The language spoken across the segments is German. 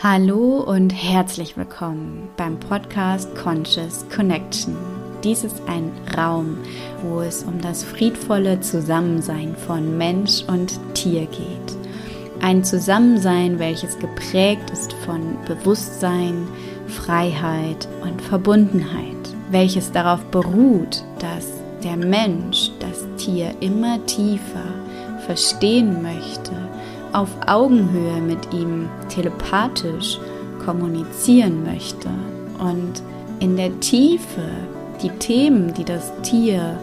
Hallo und herzlich willkommen beim Podcast Conscious Connection. Dies ist ein Raum, wo es um das friedvolle Zusammensein von Mensch und Tier geht. Ein Zusammensein, welches geprägt ist von Bewusstsein, Freiheit und Verbundenheit, welches darauf beruht, dass der Mensch das Tier immer tiefer verstehen möchte auf Augenhöhe mit ihm telepathisch kommunizieren möchte und in der Tiefe die Themen, die das Tier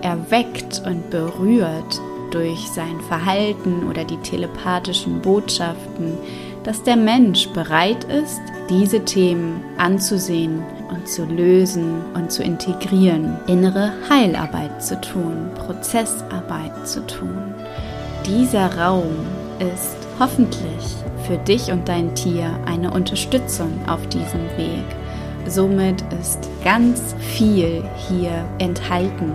erweckt und berührt durch sein Verhalten oder die telepathischen Botschaften, dass der Mensch bereit ist, diese Themen anzusehen und zu lösen und zu integrieren, innere Heilarbeit zu tun, Prozessarbeit zu tun. Dieser Raum ist hoffentlich für dich und dein Tier eine Unterstützung auf diesem Weg. Somit ist ganz viel hier enthalten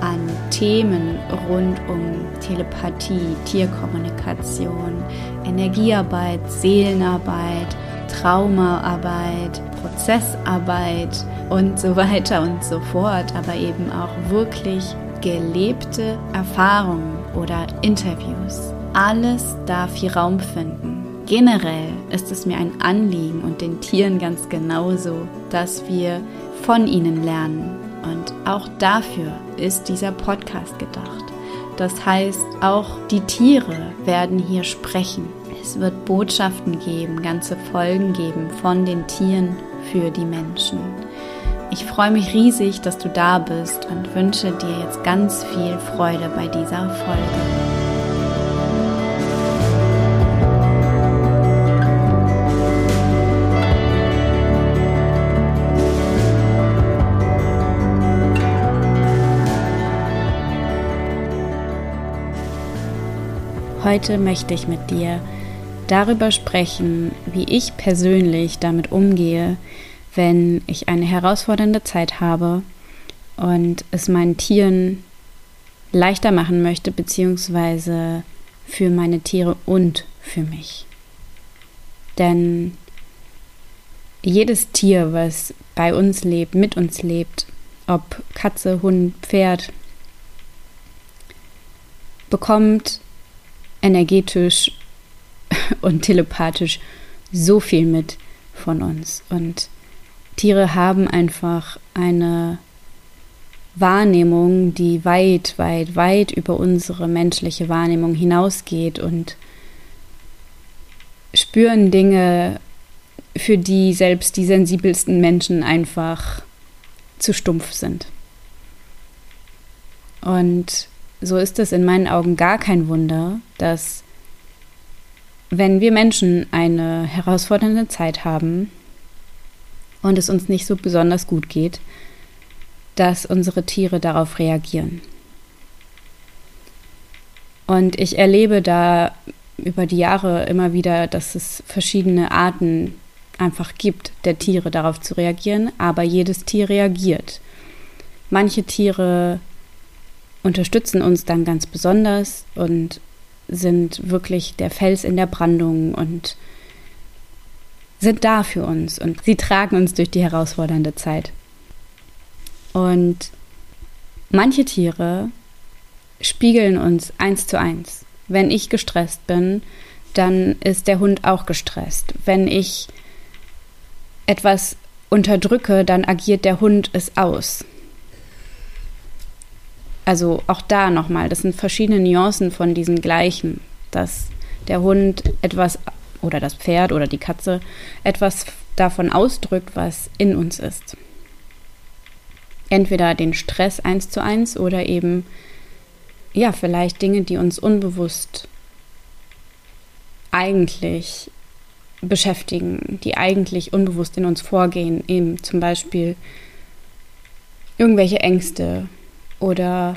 an Themen rund um Telepathie, Tierkommunikation, Energiearbeit, Seelenarbeit, Traumaarbeit, Prozessarbeit und so weiter und so fort, aber eben auch wirklich gelebte Erfahrungen oder Interviews. Alles darf hier Raum finden. Generell ist es mir ein Anliegen und den Tieren ganz genauso, dass wir von ihnen lernen. Und auch dafür ist dieser Podcast gedacht. Das heißt, auch die Tiere werden hier sprechen. Es wird Botschaften geben, ganze Folgen geben von den Tieren für die Menschen. Ich freue mich riesig, dass du da bist und wünsche dir jetzt ganz viel Freude bei dieser Folge. Heute möchte ich mit dir darüber sprechen, wie ich persönlich damit umgehe, wenn ich eine herausfordernde Zeit habe und es meinen Tieren leichter machen möchte, beziehungsweise für meine Tiere und für mich. Denn jedes Tier, was bei uns lebt, mit uns lebt, ob Katze, Hund, Pferd, bekommt energetisch und telepathisch so viel mit von uns. Und Tiere haben einfach eine Wahrnehmung, die weit, weit, weit über unsere menschliche Wahrnehmung hinausgeht und spüren Dinge, für die selbst die sensibelsten Menschen einfach zu stumpf sind. Und so ist es in meinen Augen gar kein Wunder, dass wenn wir Menschen eine herausfordernde Zeit haben und es uns nicht so besonders gut geht, dass unsere Tiere darauf reagieren. Und ich erlebe da über die Jahre immer wieder, dass es verschiedene Arten einfach gibt, der Tiere darauf zu reagieren, aber jedes Tier reagiert. Manche Tiere unterstützen uns dann ganz besonders und sind wirklich der Fels in der Brandung und sind da für uns und sie tragen uns durch die herausfordernde Zeit. Und manche Tiere spiegeln uns eins zu eins. Wenn ich gestresst bin, dann ist der Hund auch gestresst. Wenn ich etwas unterdrücke, dann agiert der Hund es aus. Also auch da nochmal, das sind verschiedene Nuancen von diesem Gleichen, dass der Hund etwas oder das Pferd oder die Katze etwas davon ausdrückt, was in uns ist. Entweder den Stress eins zu eins oder eben, ja, vielleicht Dinge, die uns unbewusst eigentlich beschäftigen, die eigentlich unbewusst in uns vorgehen, eben zum Beispiel irgendwelche Ängste oder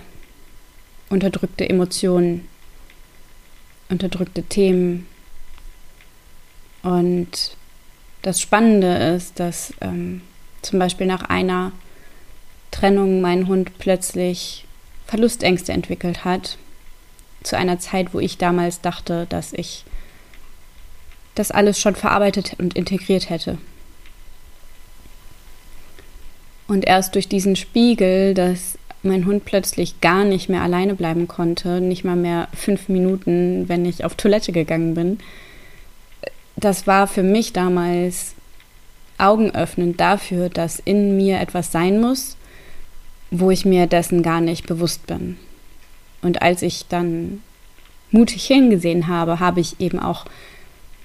unterdrückte Emotionen, unterdrückte Themen. Und das Spannende ist, dass ähm, zum Beispiel nach einer Trennung mein Hund plötzlich Verlustängste entwickelt hat. Zu einer Zeit, wo ich damals dachte, dass ich das alles schon verarbeitet und integriert hätte. Und erst durch diesen Spiegel, dass mein Hund plötzlich gar nicht mehr alleine bleiben konnte, nicht mal mehr fünf Minuten, wenn ich auf Toilette gegangen bin, das war für mich damals augenöffnend dafür, dass in mir etwas sein muss, wo ich mir dessen gar nicht bewusst bin. Und als ich dann mutig hingesehen habe, habe ich eben auch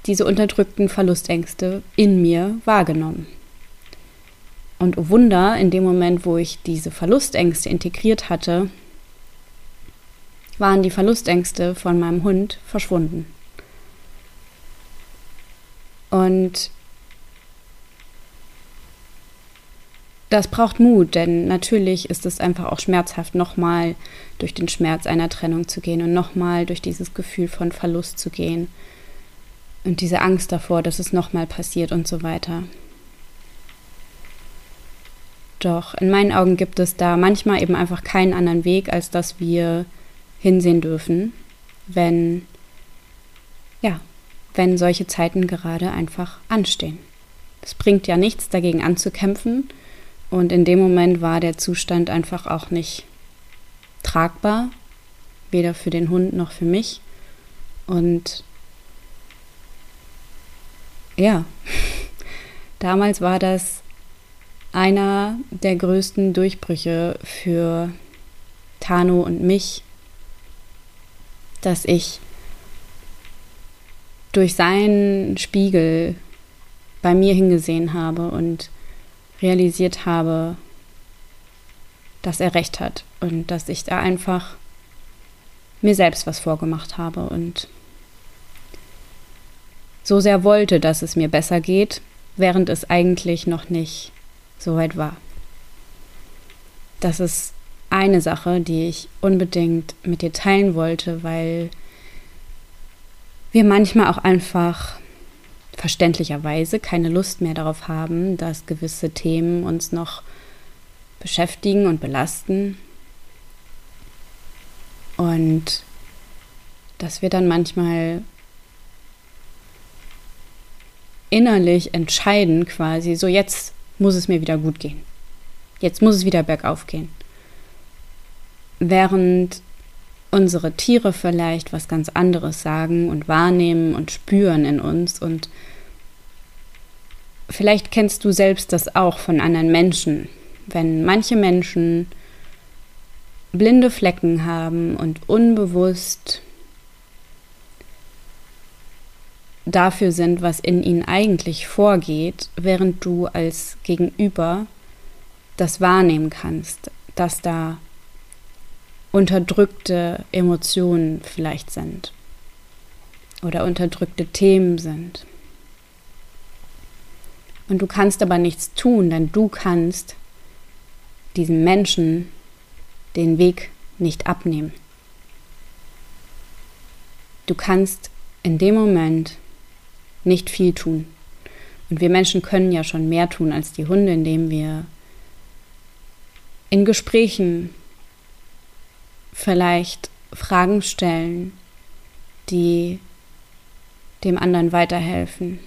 diese unterdrückten Verlustängste in mir wahrgenommen. Und oh Wunder, in dem Moment, wo ich diese Verlustängste integriert hatte, waren die Verlustängste von meinem Hund verschwunden. Und das braucht Mut, denn natürlich ist es einfach auch schmerzhaft, nochmal durch den Schmerz einer Trennung zu gehen und nochmal durch dieses Gefühl von Verlust zu gehen und diese Angst davor, dass es nochmal passiert und so weiter. Doch in meinen Augen gibt es da manchmal eben einfach keinen anderen Weg, als dass wir hinsehen dürfen, wenn, ja, wenn solche Zeiten gerade einfach anstehen. Es bringt ja nichts, dagegen anzukämpfen. Und in dem Moment war der Zustand einfach auch nicht tragbar, weder für den Hund noch für mich. Und ja, damals war das einer der größten Durchbrüche für Tano und mich, dass ich durch seinen Spiegel bei mir hingesehen habe und realisiert habe, dass er recht hat und dass ich da einfach mir selbst was vorgemacht habe und so sehr wollte, dass es mir besser geht, während es eigentlich noch nicht soweit war. Das ist eine Sache, die ich unbedingt mit dir teilen wollte, weil wir manchmal auch einfach verständlicherweise keine Lust mehr darauf haben, dass gewisse Themen uns noch beschäftigen und belasten. Und dass wir dann manchmal innerlich entscheiden, quasi, so jetzt muss es mir wieder gut gehen. Jetzt muss es wieder bergauf gehen. Während unsere Tiere vielleicht was ganz anderes sagen und wahrnehmen und spüren in uns und vielleicht kennst du selbst das auch von anderen Menschen, wenn manche Menschen blinde Flecken haben und unbewusst dafür sind, was in ihnen eigentlich vorgeht, während du als Gegenüber das wahrnehmen kannst, dass da unterdrückte Emotionen vielleicht sind oder unterdrückte Themen sind. Und du kannst aber nichts tun, denn du kannst diesem Menschen den Weg nicht abnehmen. Du kannst in dem Moment nicht viel tun. Und wir Menschen können ja schon mehr tun als die Hunde, indem wir in Gesprächen vielleicht Fragen stellen, die dem anderen weiterhelfen.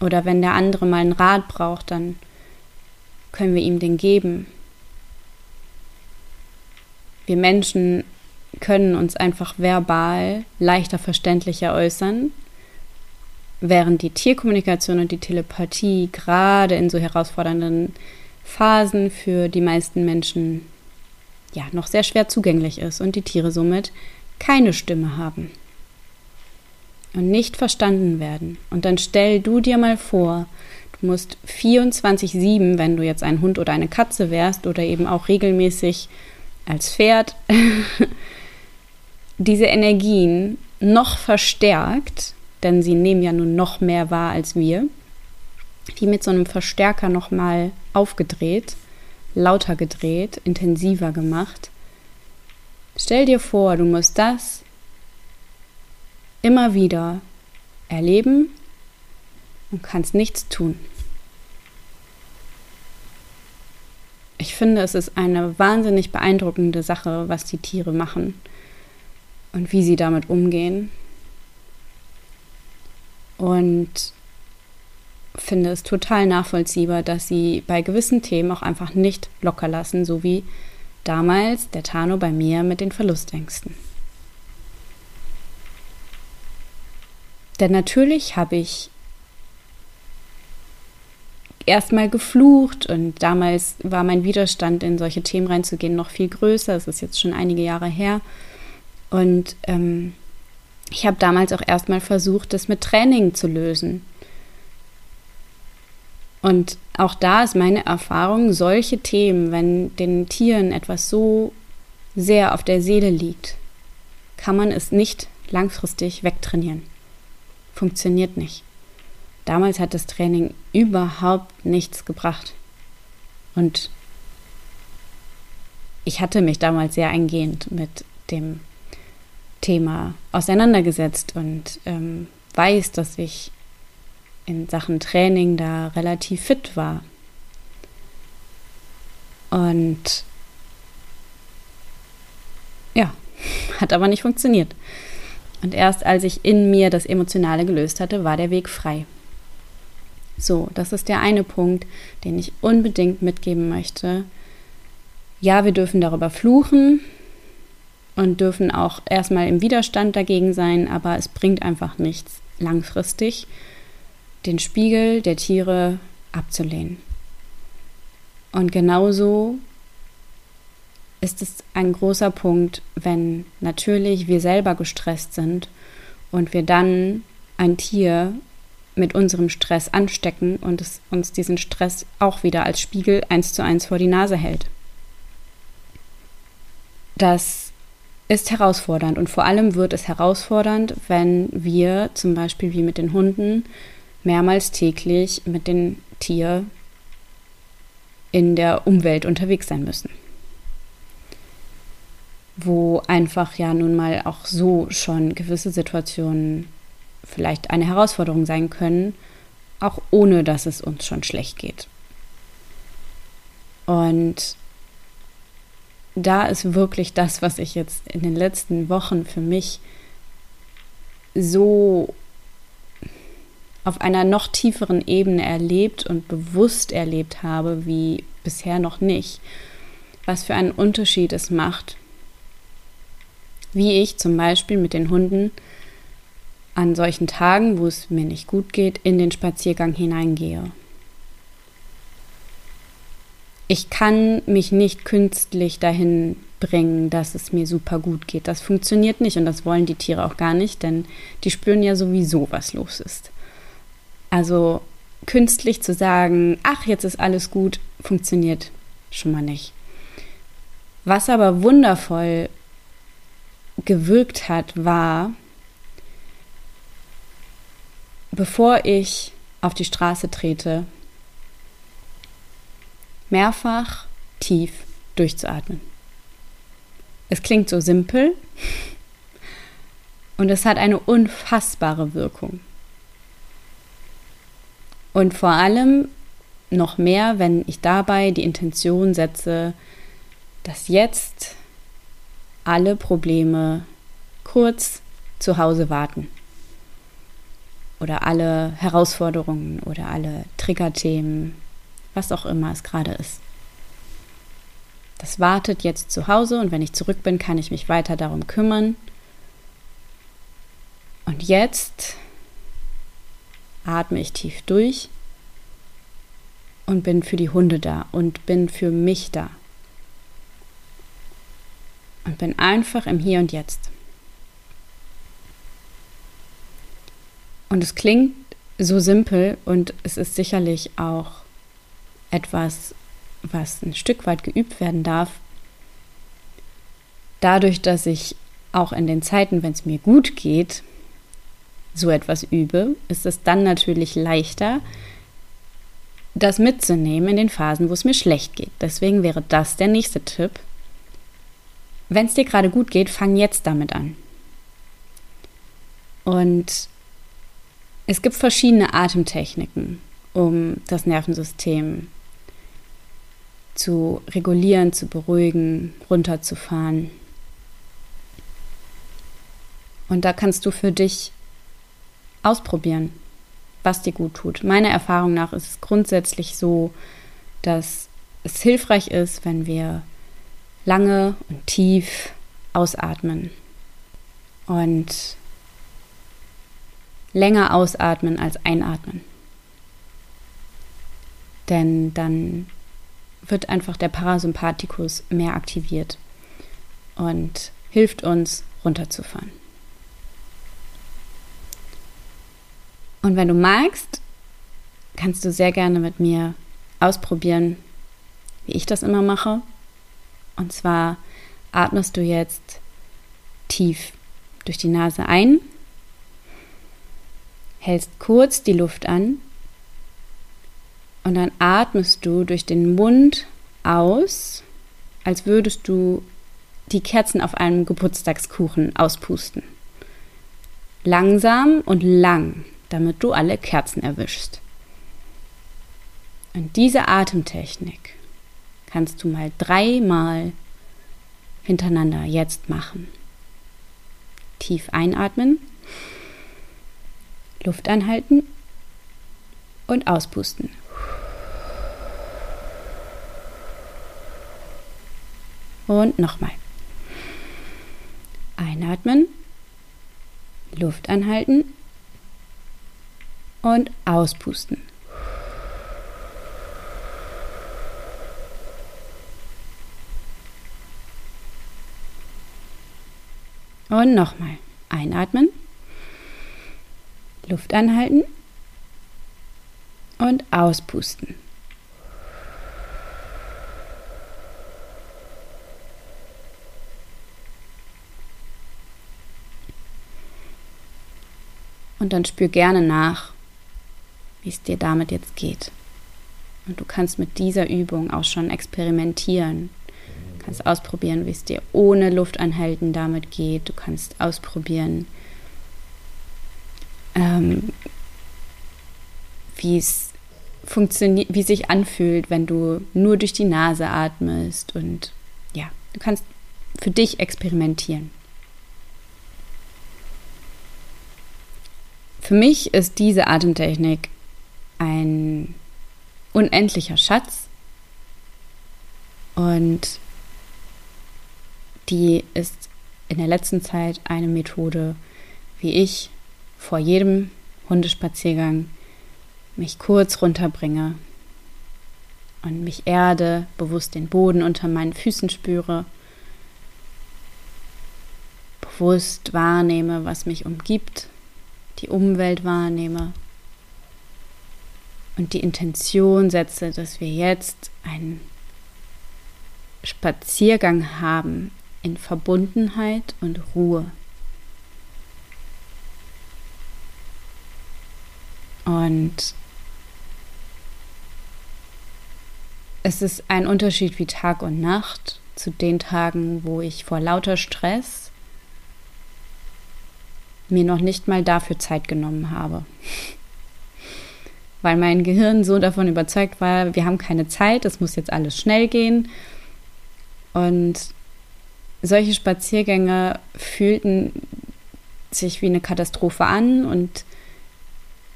Oder wenn der andere mal einen Rat braucht, dann können wir ihm den geben. Wir Menschen können uns einfach verbal leichter verständlicher äußern während die Tierkommunikation und die Telepathie gerade in so herausfordernden Phasen für die meisten Menschen ja noch sehr schwer zugänglich ist und die Tiere somit keine Stimme haben und nicht verstanden werden. Und dann stell du dir mal vor, du musst 24/7, wenn du jetzt ein Hund oder eine Katze wärst oder eben auch regelmäßig als Pferd diese Energien noch verstärkt denn sie nehmen ja nun noch mehr wahr als wir, wie mit so einem Verstärker nochmal aufgedreht, lauter gedreht, intensiver gemacht. Stell dir vor, du musst das immer wieder erleben und kannst nichts tun. Ich finde, es ist eine wahnsinnig beeindruckende Sache, was die Tiere machen und wie sie damit umgehen. Und finde es total nachvollziehbar, dass sie bei gewissen Themen auch einfach nicht locker lassen, so wie damals der Tano bei mir mit den Verlustängsten. Denn natürlich habe ich erstmal geflucht und damals war mein Widerstand, in solche Themen reinzugehen, noch viel größer. Es ist jetzt schon einige Jahre her. Und ähm, ich habe damals auch erstmal versucht, das mit Training zu lösen. Und auch da ist meine Erfahrung, solche Themen, wenn den Tieren etwas so sehr auf der Seele liegt, kann man es nicht langfristig wegtrainieren. Funktioniert nicht. Damals hat das Training überhaupt nichts gebracht. Und ich hatte mich damals sehr eingehend mit dem Thema auseinandergesetzt und ähm, weiß, dass ich in Sachen Training da relativ fit war. Und ja, hat aber nicht funktioniert. Und erst als ich in mir das Emotionale gelöst hatte, war der Weg frei. So, das ist der eine Punkt, den ich unbedingt mitgeben möchte. Ja, wir dürfen darüber fluchen und dürfen auch erstmal im Widerstand dagegen sein, aber es bringt einfach nichts langfristig den Spiegel der Tiere abzulehnen. Und genauso ist es ein großer Punkt, wenn natürlich wir selber gestresst sind und wir dann ein Tier mit unserem Stress anstecken und es uns diesen Stress auch wieder als Spiegel eins zu eins vor die Nase hält. Das ist herausfordernd und vor allem wird es herausfordernd, wenn wir zum Beispiel wie mit den Hunden mehrmals täglich mit dem Tier in der Umwelt unterwegs sein müssen. Wo einfach ja nun mal auch so schon gewisse Situationen vielleicht eine Herausforderung sein können, auch ohne dass es uns schon schlecht geht. Und da ist wirklich das, was ich jetzt in den letzten Wochen für mich so auf einer noch tieferen Ebene erlebt und bewusst erlebt habe, wie bisher noch nicht, was für einen Unterschied es macht, wie ich zum Beispiel mit den Hunden an solchen Tagen, wo es mir nicht gut geht, in den Spaziergang hineingehe. Ich kann mich nicht künstlich dahin bringen, dass es mir super gut geht. Das funktioniert nicht und das wollen die Tiere auch gar nicht, denn die spüren ja sowieso, was los ist. Also künstlich zu sagen, ach, jetzt ist alles gut, funktioniert schon mal nicht. Was aber wundervoll gewirkt hat, war, bevor ich auf die Straße trete, mehrfach tief durchzuatmen. Es klingt so simpel und es hat eine unfassbare Wirkung. Und vor allem noch mehr, wenn ich dabei die Intention setze, dass jetzt alle Probleme kurz zu Hause warten. Oder alle Herausforderungen oder alle Triggerthemen, was auch immer es gerade ist. Das wartet jetzt zu Hause und wenn ich zurück bin, kann ich mich weiter darum kümmern. Und jetzt atme ich tief durch und bin für die Hunde da und bin für mich da. Und bin einfach im Hier und Jetzt. Und es klingt so simpel und es ist sicherlich auch etwas, was ein Stück weit geübt werden darf. Dadurch, dass ich auch in den Zeiten, wenn es mir gut geht, so etwas übe, ist es dann natürlich leichter, das mitzunehmen in den Phasen, wo es mir schlecht geht. Deswegen wäre das der nächste Tipp. Wenn es dir gerade gut geht, fang jetzt damit an. Und es gibt verschiedene Atemtechniken, um das Nervensystem zu regulieren, zu beruhigen, runterzufahren. Und da kannst du für dich ausprobieren. was dir gut tut. Meiner Erfahrung nach ist es grundsätzlich so, dass es hilfreich ist, wenn wir lange und tief ausatmen und länger ausatmen als einatmen. Denn dann wird einfach der Parasympathikus mehr aktiviert und hilft uns runterzufahren. Und wenn du magst, kannst du sehr gerne mit mir ausprobieren, wie ich das immer mache. Und zwar atmest du jetzt tief durch die Nase ein, hältst kurz die Luft an und dann atmest du durch den Mund aus, als würdest du die Kerzen auf einem Geburtstagskuchen auspusten. Langsam und lang, damit du alle Kerzen erwischst. Und diese Atemtechnik kannst du mal dreimal hintereinander jetzt machen. Tief einatmen, Luft anhalten und auspusten. Und nochmal. Einatmen, Luft anhalten und auspusten. Und nochmal. Einatmen. Luft anhalten. Und auspusten. Und dann spür gerne nach, wie es dir damit jetzt geht. Und du kannst mit dieser Übung auch schon experimentieren. Du kannst ausprobieren, wie es dir ohne Luftanhalten damit geht. Du kannst ausprobieren, ähm, wie es funktioniert, wie sich anfühlt, wenn du nur durch die Nase atmest. Und ja, du kannst für dich experimentieren. Für mich ist diese Atemtechnik ein unendlicher Schatz und die ist in der letzten Zeit eine Methode, wie ich vor jedem Hundespaziergang mich kurz runterbringe und mich erde, bewusst den Boden unter meinen Füßen spüre, bewusst wahrnehme, was mich umgibt, die Umwelt wahrnehme und die Intention setze, dass wir jetzt einen Spaziergang haben in Verbundenheit und Ruhe. Und es ist ein Unterschied wie Tag und Nacht zu den Tagen, wo ich vor lauter Stress mir noch nicht mal dafür Zeit genommen habe weil mein Gehirn so davon überzeugt war, wir haben keine Zeit, es muss jetzt alles schnell gehen. Und solche Spaziergänge fühlten sich wie eine Katastrophe an und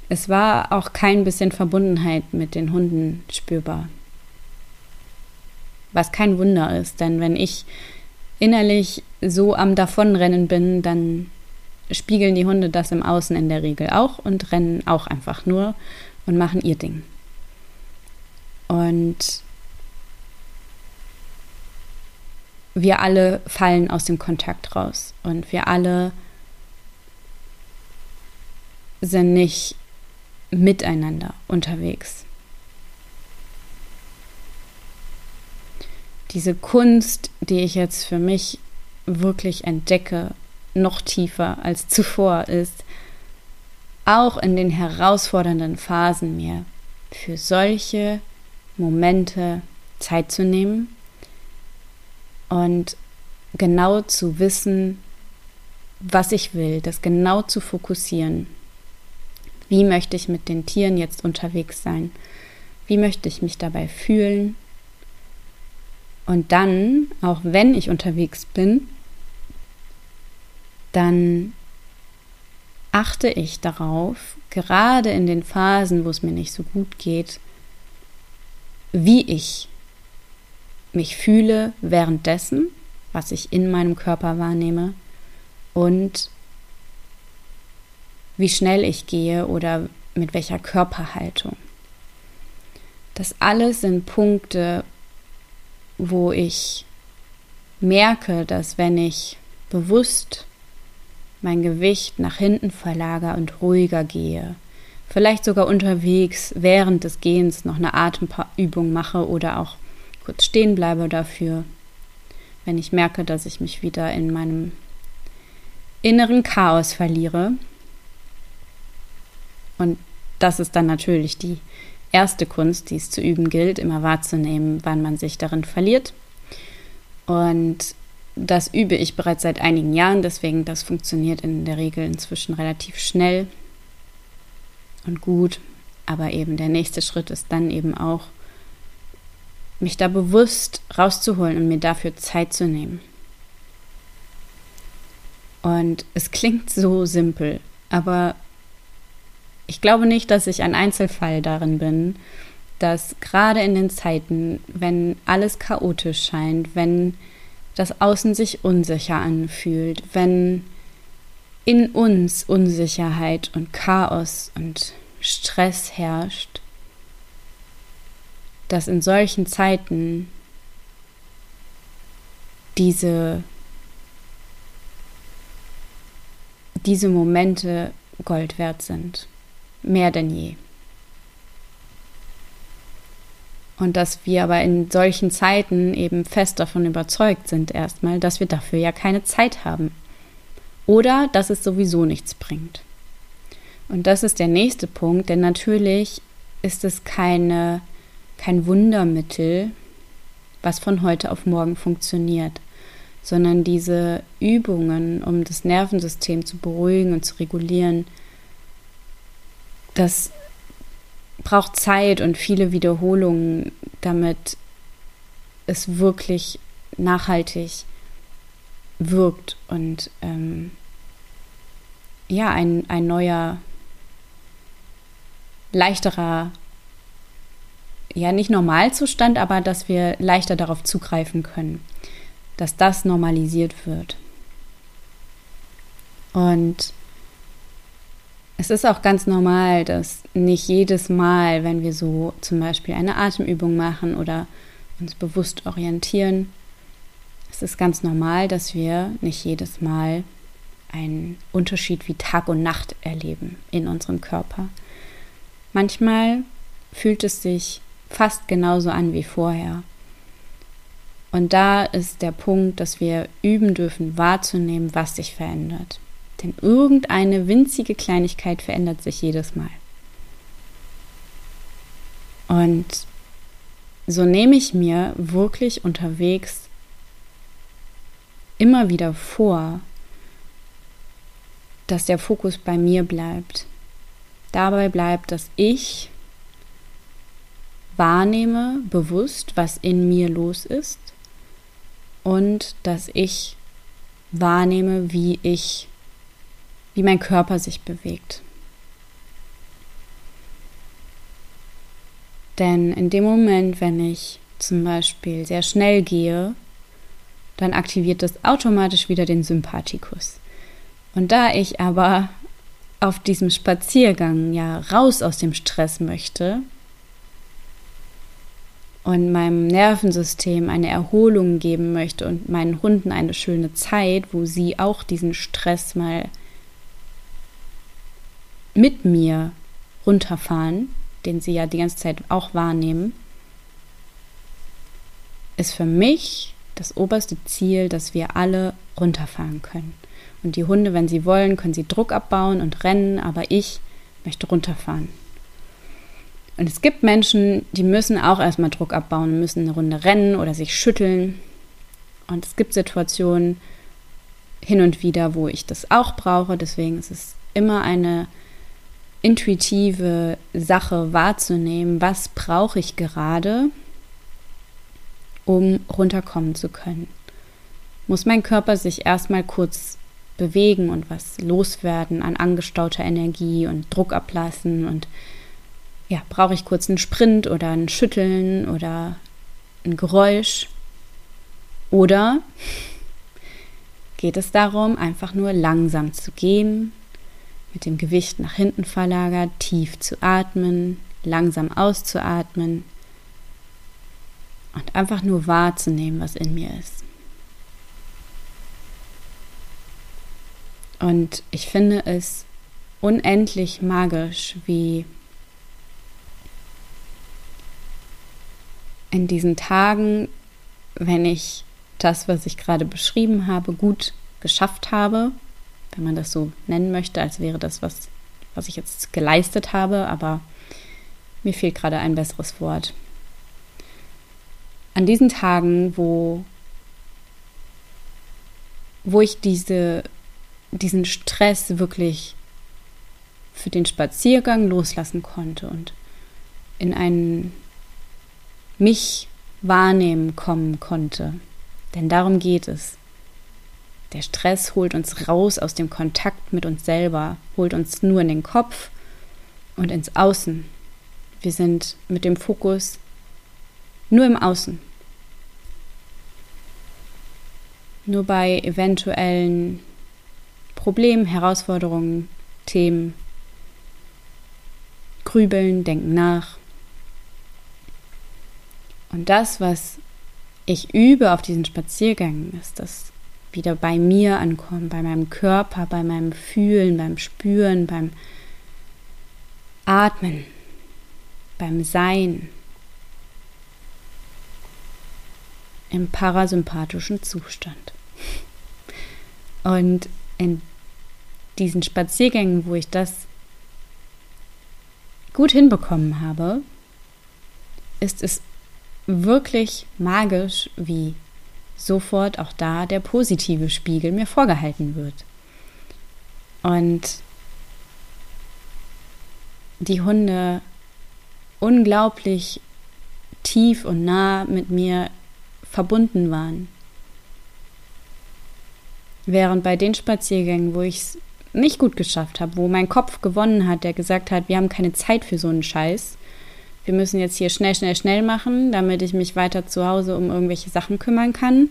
es war auch kein bisschen Verbundenheit mit den Hunden spürbar. Was kein Wunder ist, denn wenn ich innerlich so am Davonrennen bin, dann spiegeln die Hunde das im Außen in der Regel auch und rennen auch einfach nur und machen ihr Ding. Und wir alle fallen aus dem Kontakt raus und wir alle sind nicht miteinander unterwegs. Diese Kunst, die ich jetzt für mich wirklich entdecke, noch tiefer als zuvor, ist, auch in den herausfordernden Phasen mir für solche Momente Zeit zu nehmen und genau zu wissen, was ich will, das genau zu fokussieren. Wie möchte ich mit den Tieren jetzt unterwegs sein? Wie möchte ich mich dabei fühlen? Und dann, auch wenn ich unterwegs bin, dann achte ich darauf, gerade in den Phasen, wo es mir nicht so gut geht, wie ich mich fühle währenddessen, was ich in meinem Körper wahrnehme und wie schnell ich gehe oder mit welcher Körperhaltung. Das alles sind Punkte, wo ich merke, dass wenn ich bewusst mein Gewicht nach hinten verlagere und ruhiger gehe, vielleicht sogar unterwegs während des Gehens noch eine Atemübung mache oder auch kurz stehen bleibe dafür, wenn ich merke, dass ich mich wieder in meinem inneren Chaos verliere. Und das ist dann natürlich die erste Kunst, die es zu üben gilt, immer wahrzunehmen, wann man sich darin verliert. Und das übe ich bereits seit einigen Jahren, deswegen das funktioniert in der Regel inzwischen relativ schnell und gut. Aber eben der nächste Schritt ist dann eben auch, mich da bewusst rauszuholen und mir dafür Zeit zu nehmen. Und es klingt so simpel, aber ich glaube nicht, dass ich ein Einzelfall darin bin, dass gerade in den Zeiten, wenn alles chaotisch scheint, wenn das Außen sich unsicher anfühlt, wenn in uns Unsicherheit und Chaos und Stress herrscht, dass in solchen Zeiten diese, diese Momente Gold wert sind mehr denn je. Und dass wir aber in solchen Zeiten eben fest davon überzeugt sind, erstmal, dass wir dafür ja keine Zeit haben. Oder dass es sowieso nichts bringt. Und das ist der nächste Punkt, denn natürlich ist es keine, kein Wundermittel, was von heute auf morgen funktioniert, sondern diese Übungen, um das Nervensystem zu beruhigen und zu regulieren, das braucht Zeit und viele Wiederholungen, damit es wirklich nachhaltig wirkt und ähm, ja, ein, ein neuer, leichterer, ja, nicht Normalzustand, aber dass wir leichter darauf zugreifen können, dass das normalisiert wird. Und es ist auch ganz normal, dass nicht jedes Mal, wenn wir so zum Beispiel eine Atemübung machen oder uns bewusst orientieren, es ist ganz normal, dass wir nicht jedes Mal einen Unterschied wie Tag und Nacht erleben in unserem Körper. Manchmal fühlt es sich fast genauso an wie vorher. Und da ist der Punkt, dass wir üben dürfen, wahrzunehmen, was sich verändert. Denn irgendeine winzige Kleinigkeit verändert sich jedes Mal. Und so nehme ich mir wirklich unterwegs immer wieder vor, dass der Fokus bei mir bleibt. Dabei bleibt, dass ich wahrnehme bewusst, was in mir los ist und dass ich wahrnehme, wie ich wie mein Körper sich bewegt. Denn in dem Moment, wenn ich zum Beispiel sehr schnell gehe, dann aktiviert das automatisch wieder den Sympathikus. Und da ich aber auf diesem Spaziergang ja raus aus dem Stress möchte und meinem Nervensystem eine Erholung geben möchte und meinen Hunden eine schöne Zeit, wo sie auch diesen Stress mal mit mir runterfahren, den sie ja die ganze Zeit auch wahrnehmen, ist für mich das oberste Ziel, dass wir alle runterfahren können. Und die Hunde, wenn sie wollen, können sie Druck abbauen und rennen, aber ich möchte runterfahren. Und es gibt Menschen, die müssen auch erstmal Druck abbauen, müssen eine Runde rennen oder sich schütteln. Und es gibt Situationen hin und wieder, wo ich das auch brauche. Deswegen ist es immer eine intuitive Sache wahrzunehmen, was brauche ich gerade, um runterkommen zu können. Muss mein Körper sich erstmal kurz bewegen und was loswerden an angestauter Energie und Druck ablassen und ja, brauche ich kurz einen Sprint oder ein Schütteln oder ein Geräusch? Oder geht es darum, einfach nur langsam zu gehen, mit dem Gewicht nach hinten verlagert, tief zu atmen, langsam auszuatmen und einfach nur wahrzunehmen, was in mir ist. Und ich finde es unendlich magisch, wie in diesen Tagen, wenn ich das, was ich gerade beschrieben habe, gut geschafft habe, wenn man das so nennen möchte, als wäre das was, was ich jetzt geleistet habe, aber mir fehlt gerade ein besseres Wort. An diesen Tagen, wo, wo ich diese, diesen Stress wirklich für den Spaziergang loslassen konnte und in einen mich wahrnehmen kommen konnte. Denn darum geht es. Der Stress holt uns raus aus dem Kontakt mit uns selber, holt uns nur in den Kopf und ins Außen. Wir sind mit dem Fokus nur im Außen. Nur bei eventuellen Problemen, Herausforderungen, Themen. Grübeln, denken nach. Und das, was ich übe auf diesen Spaziergängen, ist das wieder bei mir ankommen, bei meinem Körper, bei meinem Fühlen, beim Spüren, beim Atmen, beim Sein, im parasympathischen Zustand. Und in diesen Spaziergängen, wo ich das gut hinbekommen habe, ist es wirklich magisch, wie sofort auch da der positive Spiegel mir vorgehalten wird. Und die Hunde unglaublich tief und nah mit mir verbunden waren. Während bei den Spaziergängen, wo ich es nicht gut geschafft habe, wo mein Kopf gewonnen hat, der gesagt hat, wir haben keine Zeit für so einen Scheiß, wir müssen jetzt hier schnell, schnell, schnell machen, damit ich mich weiter zu Hause um irgendwelche Sachen kümmern kann.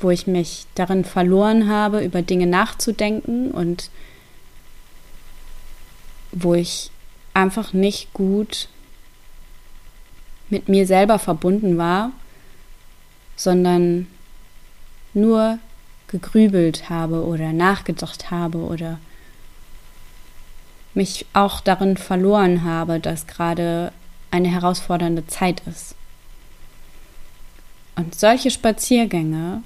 Wo ich mich darin verloren habe, über Dinge nachzudenken und wo ich einfach nicht gut mit mir selber verbunden war, sondern nur gegrübelt habe oder nachgedacht habe oder mich auch darin verloren habe, dass gerade eine herausfordernde Zeit ist. Und solche Spaziergänge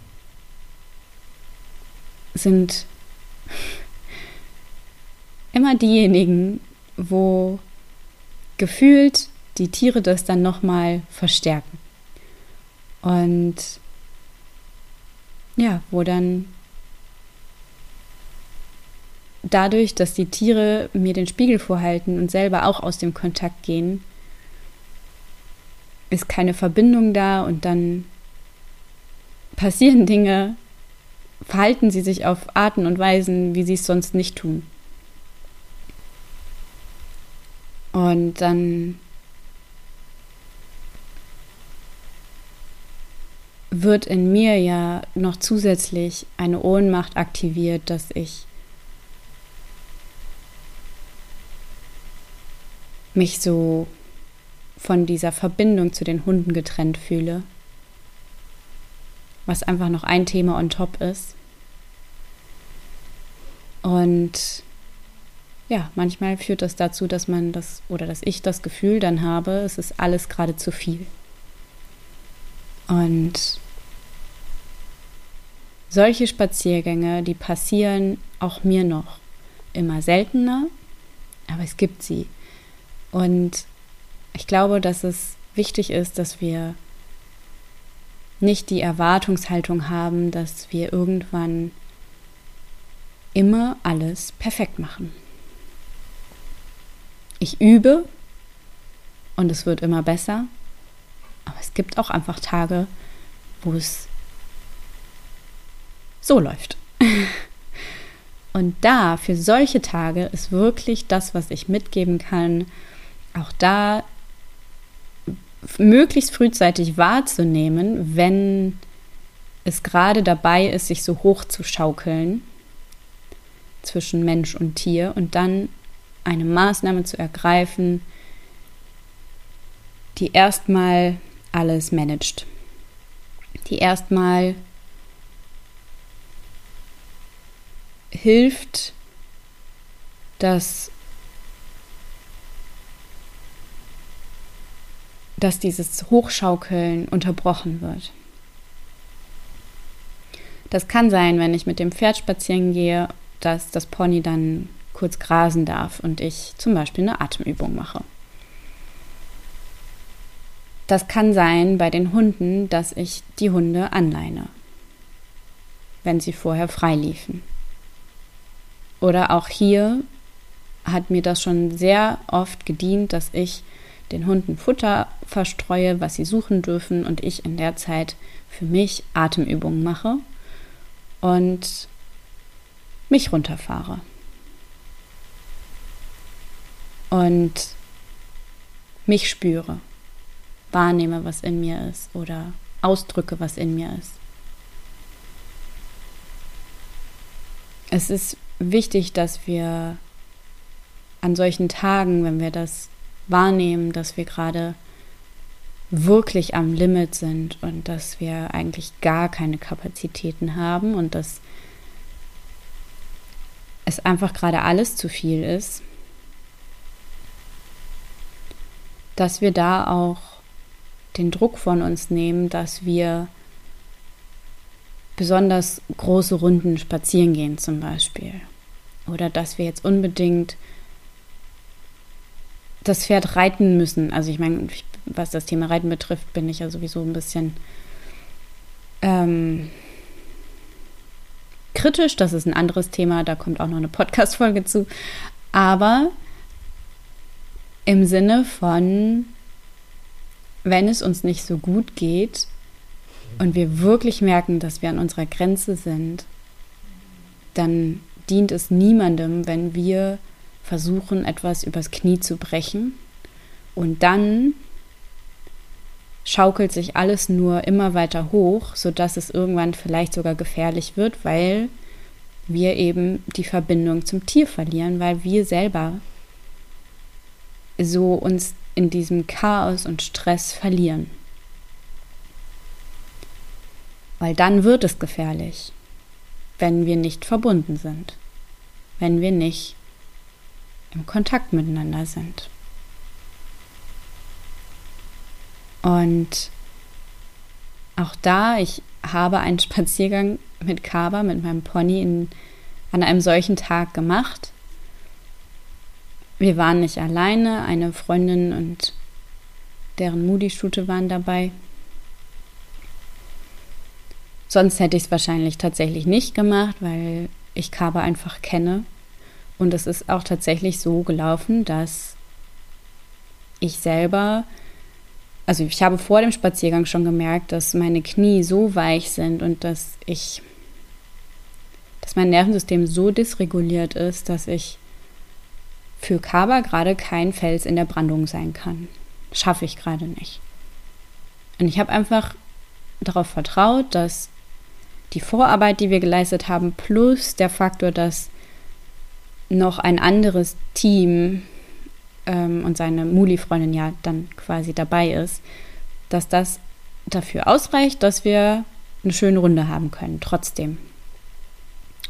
sind immer diejenigen, wo gefühlt die Tiere das dann nochmal verstärken. Und ja, wo dann dadurch, dass die Tiere mir den Spiegel vorhalten und selber auch aus dem Kontakt gehen, ist keine Verbindung da und dann passieren Dinge, verhalten sie sich auf Arten und Weisen, wie sie es sonst nicht tun. Und dann wird in mir ja noch zusätzlich eine Ohnmacht aktiviert, dass ich mich so von dieser Verbindung zu den Hunden getrennt fühle, was einfach noch ein Thema on top ist. Und ja, manchmal führt das dazu, dass man das oder dass ich das Gefühl dann habe, es ist alles gerade zu viel. Und solche Spaziergänge, die passieren auch mir noch immer seltener, aber es gibt sie. Und ich glaube, dass es wichtig ist, dass wir nicht die Erwartungshaltung haben, dass wir irgendwann immer alles perfekt machen. Ich übe und es wird immer besser, aber es gibt auch einfach Tage, wo es so läuft. Und da, für solche Tage, ist wirklich das, was ich mitgeben kann, auch da möglichst frühzeitig wahrzunehmen, wenn es gerade dabei ist, sich so hoch zu schaukeln zwischen Mensch und Tier und dann eine Maßnahme zu ergreifen, die erstmal alles managt, die erstmal hilft, dass, dass dieses Hochschaukeln unterbrochen wird. Das kann sein, wenn ich mit dem Pferd spazieren gehe, dass das Pony dann kurz grasen darf und ich zum Beispiel eine Atemübung mache. Das kann sein bei den Hunden, dass ich die Hunde anleine, wenn sie vorher frei liefen. Oder auch hier hat mir das schon sehr oft gedient, dass ich den Hunden Futter verstreue, was sie suchen dürfen und ich in der Zeit für mich Atemübungen mache und mich runterfahre. Und mich spüre, wahrnehme, was in mir ist oder ausdrücke, was in mir ist. Es ist wichtig, dass wir an solchen Tagen, wenn wir das wahrnehmen, dass wir gerade wirklich am Limit sind und dass wir eigentlich gar keine Kapazitäten haben und dass es einfach gerade alles zu viel ist, dass wir da auch den Druck von uns nehmen, dass wir besonders große Runden spazieren gehen zum Beispiel. Oder dass wir jetzt unbedingt das Pferd reiten müssen. Also ich meine, was das Thema Reiten betrifft, bin ich ja sowieso ein bisschen ähm, kritisch. Das ist ein anderes Thema, da kommt auch noch eine Podcast-Folge zu. Aber im Sinne von, wenn es uns nicht so gut geht und wir wirklich merken, dass wir an unserer Grenze sind, dann dient es niemandem, wenn wir versuchen, etwas übers Knie zu brechen und dann schaukelt sich alles nur immer weiter hoch, sodass es irgendwann vielleicht sogar gefährlich wird, weil wir eben die Verbindung zum Tier verlieren, weil wir selber so uns in diesem Chaos und Stress verlieren. Weil dann wird es gefährlich wenn wir nicht verbunden sind, wenn wir nicht im Kontakt miteinander sind. Und auch da, ich habe einen Spaziergang mit Kaba, mit meinem Pony, in, an einem solchen Tag gemacht. Wir waren nicht alleine, eine Freundin und deren Moody-Stute waren dabei. Sonst hätte ich es wahrscheinlich tatsächlich nicht gemacht, weil ich Kaba einfach kenne. Und es ist auch tatsächlich so gelaufen, dass ich selber, also ich habe vor dem Spaziergang schon gemerkt, dass meine Knie so weich sind und dass ich, dass mein Nervensystem so dysreguliert ist, dass ich für Kaba gerade kein Fels in der Brandung sein kann. Schaffe ich gerade nicht. Und ich habe einfach darauf vertraut, dass die Vorarbeit, die wir geleistet haben, plus der Faktor, dass noch ein anderes Team ähm, und seine Muli-Freundin ja dann quasi dabei ist, dass das dafür ausreicht, dass wir eine schöne Runde haben können, trotzdem.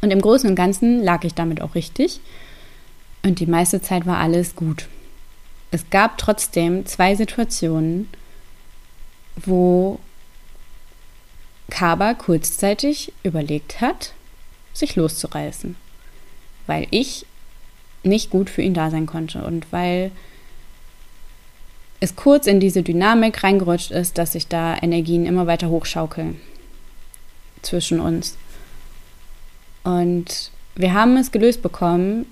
Und im Großen und Ganzen lag ich damit auch richtig. Und die meiste Zeit war alles gut. Es gab trotzdem zwei Situationen, wo Kaba kurzzeitig überlegt hat, sich loszureißen, weil ich nicht gut für ihn da sein konnte und weil es kurz in diese Dynamik reingerutscht ist, dass sich da Energien immer weiter hochschaukeln zwischen uns. Und wir haben es gelöst bekommen.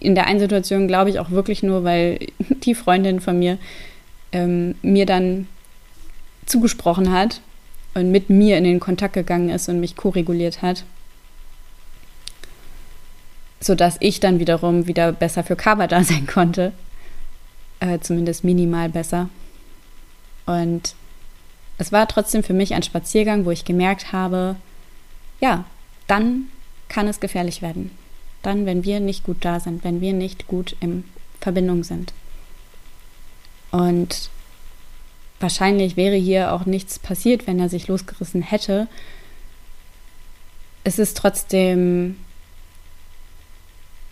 In der einen Situation glaube ich auch wirklich nur, weil die Freundin von mir ähm, mir dann zugesprochen hat, und mit mir in den Kontakt gegangen ist und mich koreguliert hat. Sodass ich dann wiederum wieder besser für Kaba da sein konnte. Äh, zumindest minimal besser. Und es war trotzdem für mich ein Spaziergang, wo ich gemerkt habe, ja, dann kann es gefährlich werden. Dann, wenn wir nicht gut da sind, wenn wir nicht gut in Verbindung sind. Und wahrscheinlich wäre hier auch nichts passiert, wenn er sich losgerissen hätte. Es ist trotzdem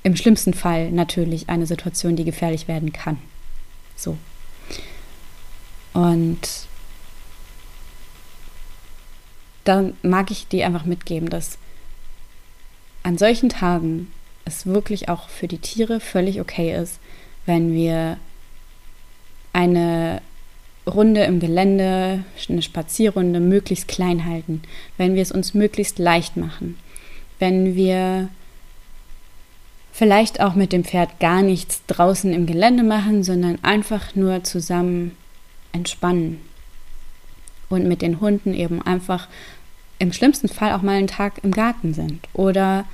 im schlimmsten Fall natürlich eine Situation, die gefährlich werden kann. So. Und dann mag ich dir einfach mitgeben, dass an solchen Tagen es wirklich auch für die Tiere völlig okay ist, wenn wir eine Runde im Gelände, eine Spazierrunde möglichst klein halten, wenn wir es uns möglichst leicht machen, wenn wir vielleicht auch mit dem Pferd gar nichts draußen im Gelände machen, sondern einfach nur zusammen entspannen. Und mit den Hunden eben einfach im schlimmsten Fall auch mal einen Tag im Garten sind. Oder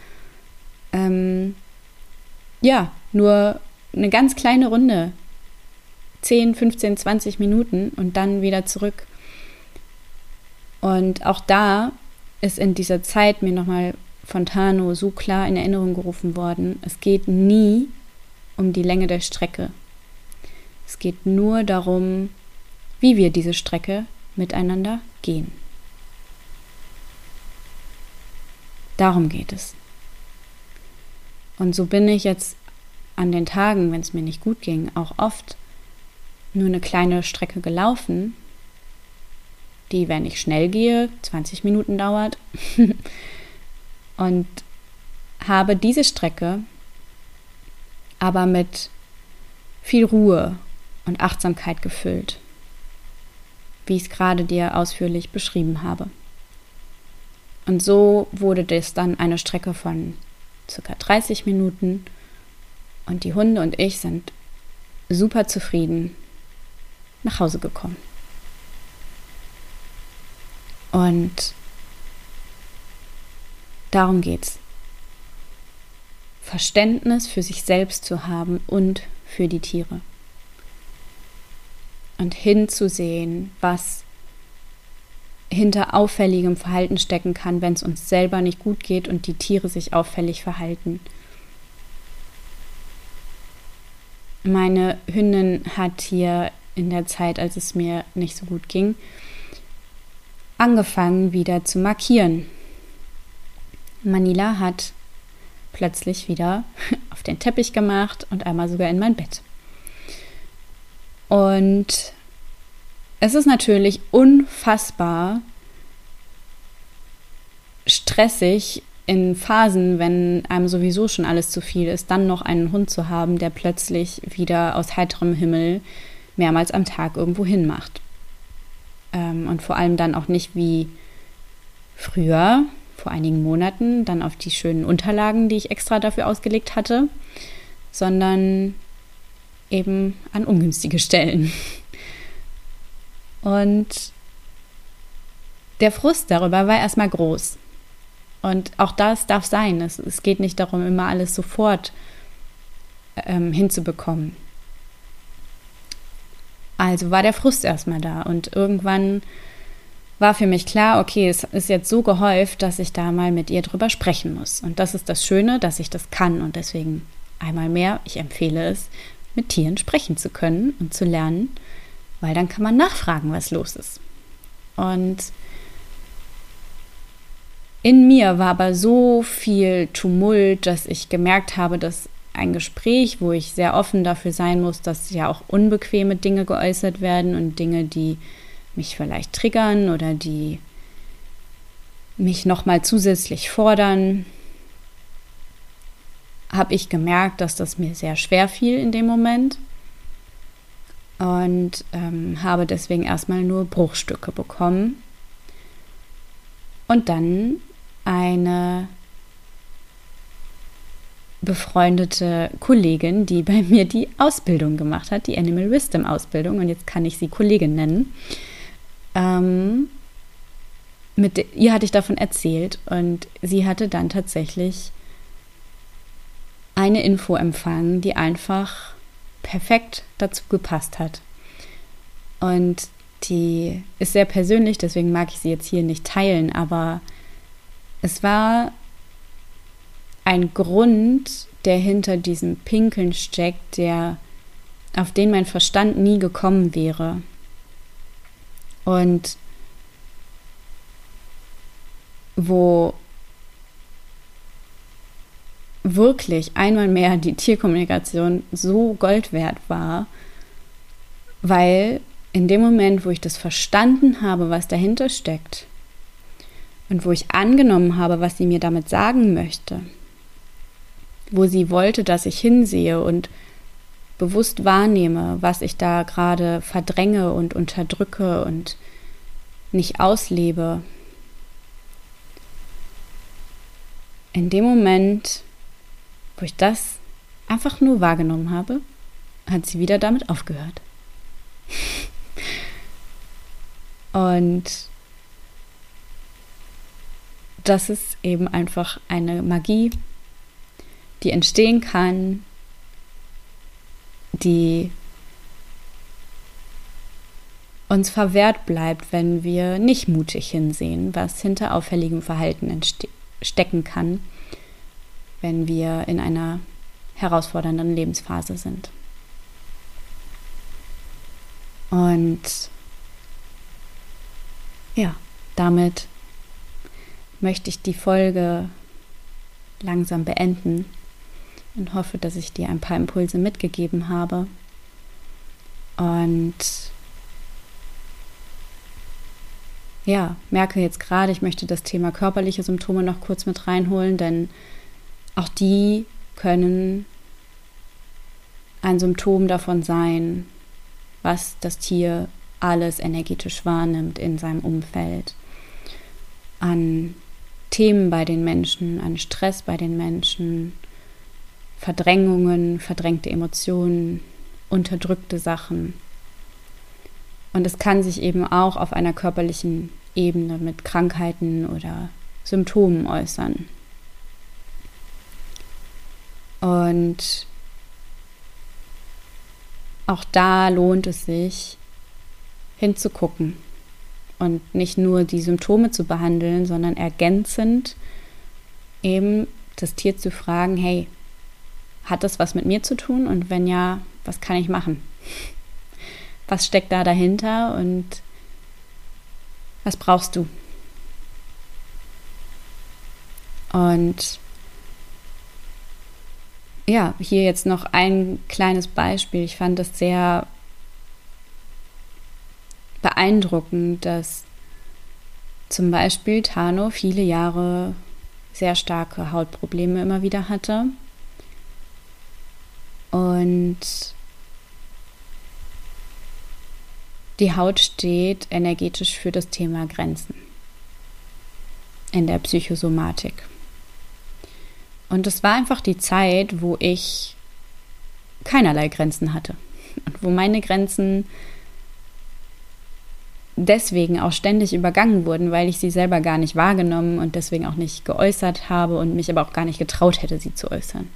ähm, ja, nur eine ganz kleine Runde. 10, 15, 20 Minuten und dann wieder zurück. Und auch da ist in dieser Zeit mir nochmal Fontano so klar in Erinnerung gerufen worden, es geht nie um die Länge der Strecke. Es geht nur darum, wie wir diese Strecke miteinander gehen. Darum geht es. Und so bin ich jetzt an den Tagen, wenn es mir nicht gut ging, auch oft nur eine kleine Strecke gelaufen, die, wenn ich schnell gehe, 20 Minuten dauert. und habe diese Strecke aber mit viel Ruhe und Achtsamkeit gefüllt, wie ich es gerade dir ausführlich beschrieben habe. Und so wurde das dann eine Strecke von circa 30 Minuten und die Hunde und ich sind super zufrieden nach Hause gekommen. Und darum geht's. Verständnis für sich selbst zu haben und für die Tiere. Und hinzusehen, was hinter auffälligem Verhalten stecken kann, wenn es uns selber nicht gut geht und die Tiere sich auffällig verhalten. Meine Hündin hat hier in der Zeit, als es mir nicht so gut ging, angefangen wieder zu markieren. Manila hat plötzlich wieder auf den Teppich gemacht und einmal sogar in mein Bett. Und es ist natürlich unfassbar stressig in Phasen, wenn einem sowieso schon alles zu viel ist, dann noch einen Hund zu haben, der plötzlich wieder aus heiterem Himmel mehrmals am Tag irgendwo hin macht. Ähm, und vor allem dann auch nicht wie früher, vor einigen Monaten, dann auf die schönen Unterlagen, die ich extra dafür ausgelegt hatte, sondern eben an ungünstige Stellen. Und der Frust darüber war erstmal groß. Und auch das darf sein. Es, es geht nicht darum, immer alles sofort ähm, hinzubekommen. Also war der Frust erstmal da und irgendwann war für mich klar, okay, es ist jetzt so gehäuft, dass ich da mal mit ihr drüber sprechen muss. Und das ist das Schöne, dass ich das kann und deswegen einmal mehr, ich empfehle es, mit Tieren sprechen zu können und zu lernen, weil dann kann man nachfragen, was los ist. Und in mir war aber so viel Tumult, dass ich gemerkt habe, dass ein Gespräch, wo ich sehr offen dafür sein muss, dass ja auch unbequeme Dinge geäußert werden und Dinge, die mich vielleicht triggern oder die mich nochmal zusätzlich fordern, habe ich gemerkt, dass das mir sehr schwer fiel in dem Moment und ähm, habe deswegen erstmal nur Bruchstücke bekommen und dann eine befreundete Kollegin, die bei mir die Ausbildung gemacht hat, die Animal Wisdom Ausbildung, und jetzt kann ich sie Kollegin nennen, ähm, mit ihr hatte ich davon erzählt und sie hatte dann tatsächlich eine Info empfangen, die einfach perfekt dazu gepasst hat. Und die ist sehr persönlich, deswegen mag ich sie jetzt hier nicht teilen, aber es war ein Grund, der hinter diesem Pinkeln steckt, der auf den mein Verstand nie gekommen wäre. Und wo wirklich einmal mehr die Tierkommunikation so Gold wert war, weil in dem Moment, wo ich das verstanden habe, was dahinter steckt und wo ich angenommen habe, was sie mir damit sagen möchte, wo sie wollte, dass ich hinsehe und bewusst wahrnehme, was ich da gerade verdränge und unterdrücke und nicht auslebe. In dem Moment, wo ich das einfach nur wahrgenommen habe, hat sie wieder damit aufgehört. Und das ist eben einfach eine Magie, die entstehen kann, die uns verwehrt bleibt, wenn wir nicht mutig hinsehen, was hinter auffälligem Verhalten stecken kann, wenn wir in einer herausfordernden Lebensphase sind. Und ja, damit möchte ich die Folge langsam beenden und hoffe, dass ich dir ein paar Impulse mitgegeben habe. Und ja, merke jetzt gerade, ich möchte das Thema körperliche Symptome noch kurz mit reinholen, denn auch die können ein Symptom davon sein, was das Tier alles energetisch wahrnimmt in seinem Umfeld. An Themen bei den Menschen, an Stress bei den Menschen, Verdrängungen, verdrängte Emotionen, unterdrückte Sachen. Und es kann sich eben auch auf einer körperlichen Ebene mit Krankheiten oder Symptomen äußern. Und auch da lohnt es sich, hinzugucken und nicht nur die Symptome zu behandeln, sondern ergänzend eben das Tier zu fragen, hey, hat das was mit mir zu tun? Und wenn ja, was kann ich machen? Was steckt da dahinter und was brauchst du? Und ja, hier jetzt noch ein kleines Beispiel. Ich fand das sehr beeindruckend, dass zum Beispiel Tano viele Jahre sehr starke Hautprobleme immer wieder hatte. Und die Haut steht energetisch für das Thema Grenzen in der Psychosomatik. Und es war einfach die Zeit, wo ich keinerlei Grenzen hatte und wo meine Grenzen deswegen auch ständig übergangen wurden, weil ich sie selber gar nicht wahrgenommen und deswegen auch nicht geäußert habe und mich aber auch gar nicht getraut hätte, sie zu äußern.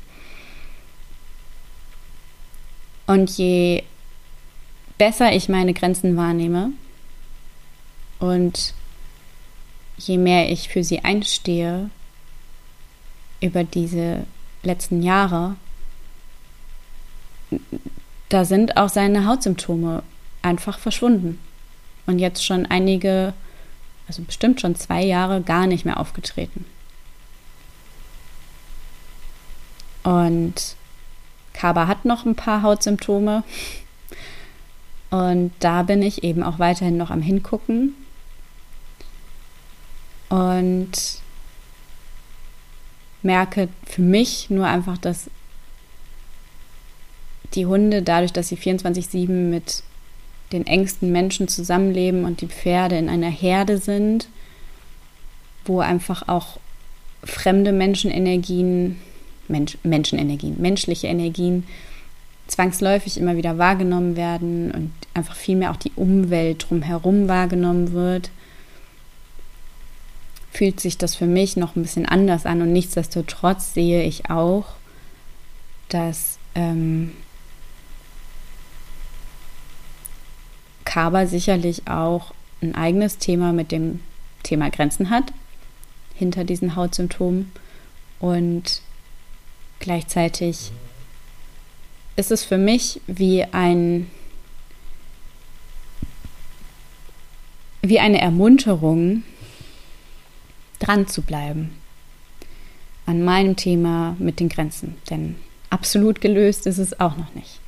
Und je besser ich meine Grenzen wahrnehme und je mehr ich für sie einstehe über diese letzten Jahre, da sind auch seine Hautsymptome einfach verschwunden und jetzt schon einige, also bestimmt schon zwei Jahre gar nicht mehr aufgetreten. Und Kaba hat noch ein paar Hautsymptome. Und da bin ich eben auch weiterhin noch am Hingucken. Und merke für mich nur einfach, dass die Hunde, dadurch, dass sie 24-7 mit den engsten Menschen zusammenleben und die Pferde in einer Herde sind, wo einfach auch fremde Menschenenergien, Mensch, Menschenenergien, menschliche Energien zwangsläufig immer wieder wahrgenommen werden und einfach viel mehr auch die Umwelt drumherum wahrgenommen wird. fühlt sich das für mich noch ein bisschen anders an und nichtsdestotrotz sehe ich auch, dass ähm, Kaba sicherlich auch ein eigenes Thema mit dem Thema Grenzen hat, hinter diesen Hautsymptomen. Und gleichzeitig ist es für mich wie ein wie eine Ermunterung, dran zu bleiben an meinem Thema mit den Grenzen. Denn absolut gelöst ist es auch noch nicht.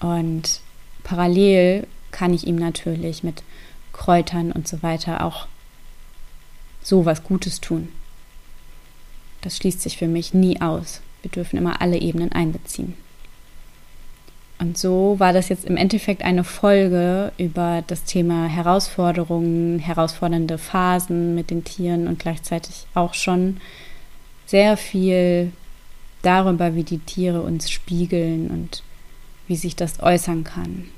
Und parallel kann ich ihm natürlich mit Kräutern und so weiter auch so was Gutes tun. Das schließt sich für mich nie aus. Wir dürfen immer alle Ebenen einbeziehen. Und so war das jetzt im Endeffekt eine Folge über das Thema Herausforderungen, herausfordernde Phasen mit den Tieren und gleichzeitig auch schon sehr viel darüber, wie die Tiere uns spiegeln und wie sich das äußern kann.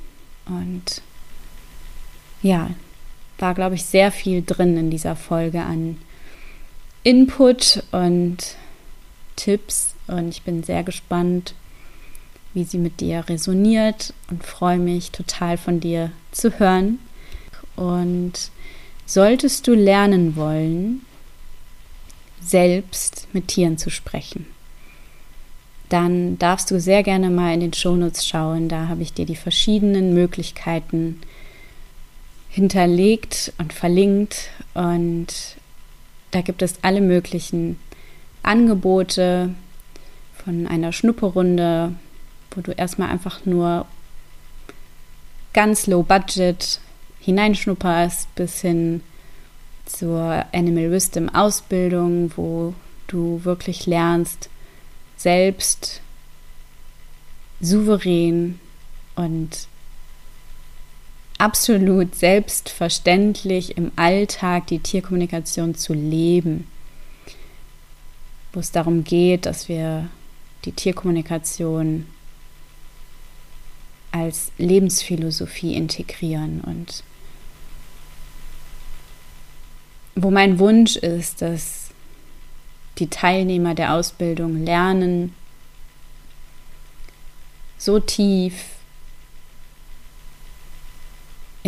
Und ja, war, glaube ich, sehr viel drin in dieser Folge an Input und Tipps. Und ich bin sehr gespannt, wie sie mit dir resoniert und freue mich total von dir zu hören. Und solltest du lernen wollen, selbst mit Tieren zu sprechen, dann darfst du sehr gerne mal in den Shownotes schauen. Da habe ich dir die verschiedenen Möglichkeiten hinterlegt und verlinkt. Und da gibt es alle möglichen Angebote von einer Schnupperunde, wo du erstmal einfach nur ganz low budget hineinschnupperst, bis hin zur Animal Wisdom Ausbildung, wo du wirklich lernst, selbst souverän und absolut selbstverständlich im Alltag die Tierkommunikation zu leben, wo es darum geht, dass wir die Tierkommunikation als Lebensphilosophie integrieren und wo mein Wunsch ist, dass die Teilnehmer der Ausbildung lernen, so tief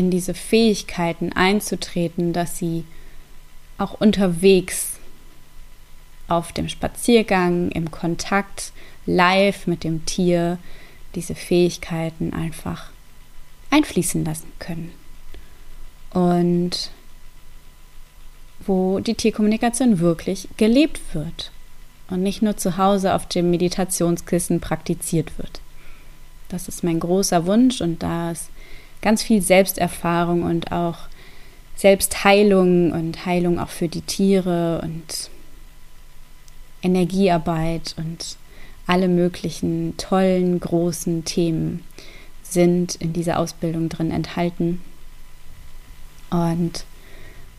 in diese Fähigkeiten einzutreten, dass sie auch unterwegs auf dem Spaziergang, im Kontakt, live mit dem Tier, diese Fähigkeiten einfach einfließen lassen können. Und wo die Tierkommunikation wirklich gelebt wird und nicht nur zu Hause auf dem Meditationskissen praktiziert wird. Das ist mein großer Wunsch und da ist ganz viel Selbsterfahrung und auch Selbstheilung und Heilung auch für die Tiere und Energiearbeit und alle möglichen tollen, großen Themen sind in dieser Ausbildung drin enthalten. Und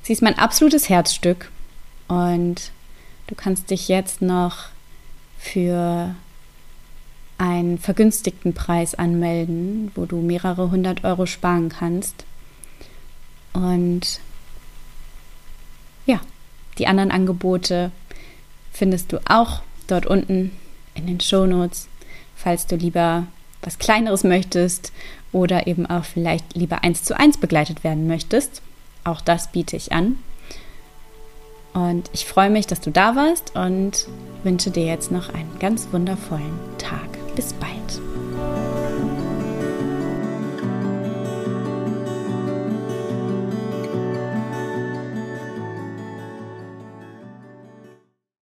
sie ist mein absolutes Herzstück. Und du kannst dich jetzt noch für einen vergünstigten Preis anmelden, wo du mehrere hundert Euro sparen kannst. Und ja, die anderen Angebote findest du auch dort unten in den Shownotes, falls du lieber was Kleineres möchtest oder eben auch vielleicht lieber eins zu eins begleitet werden möchtest. Auch das biete ich an. Und ich freue mich, dass du da warst und wünsche dir jetzt noch einen ganz wundervollen Tag. Bis bald.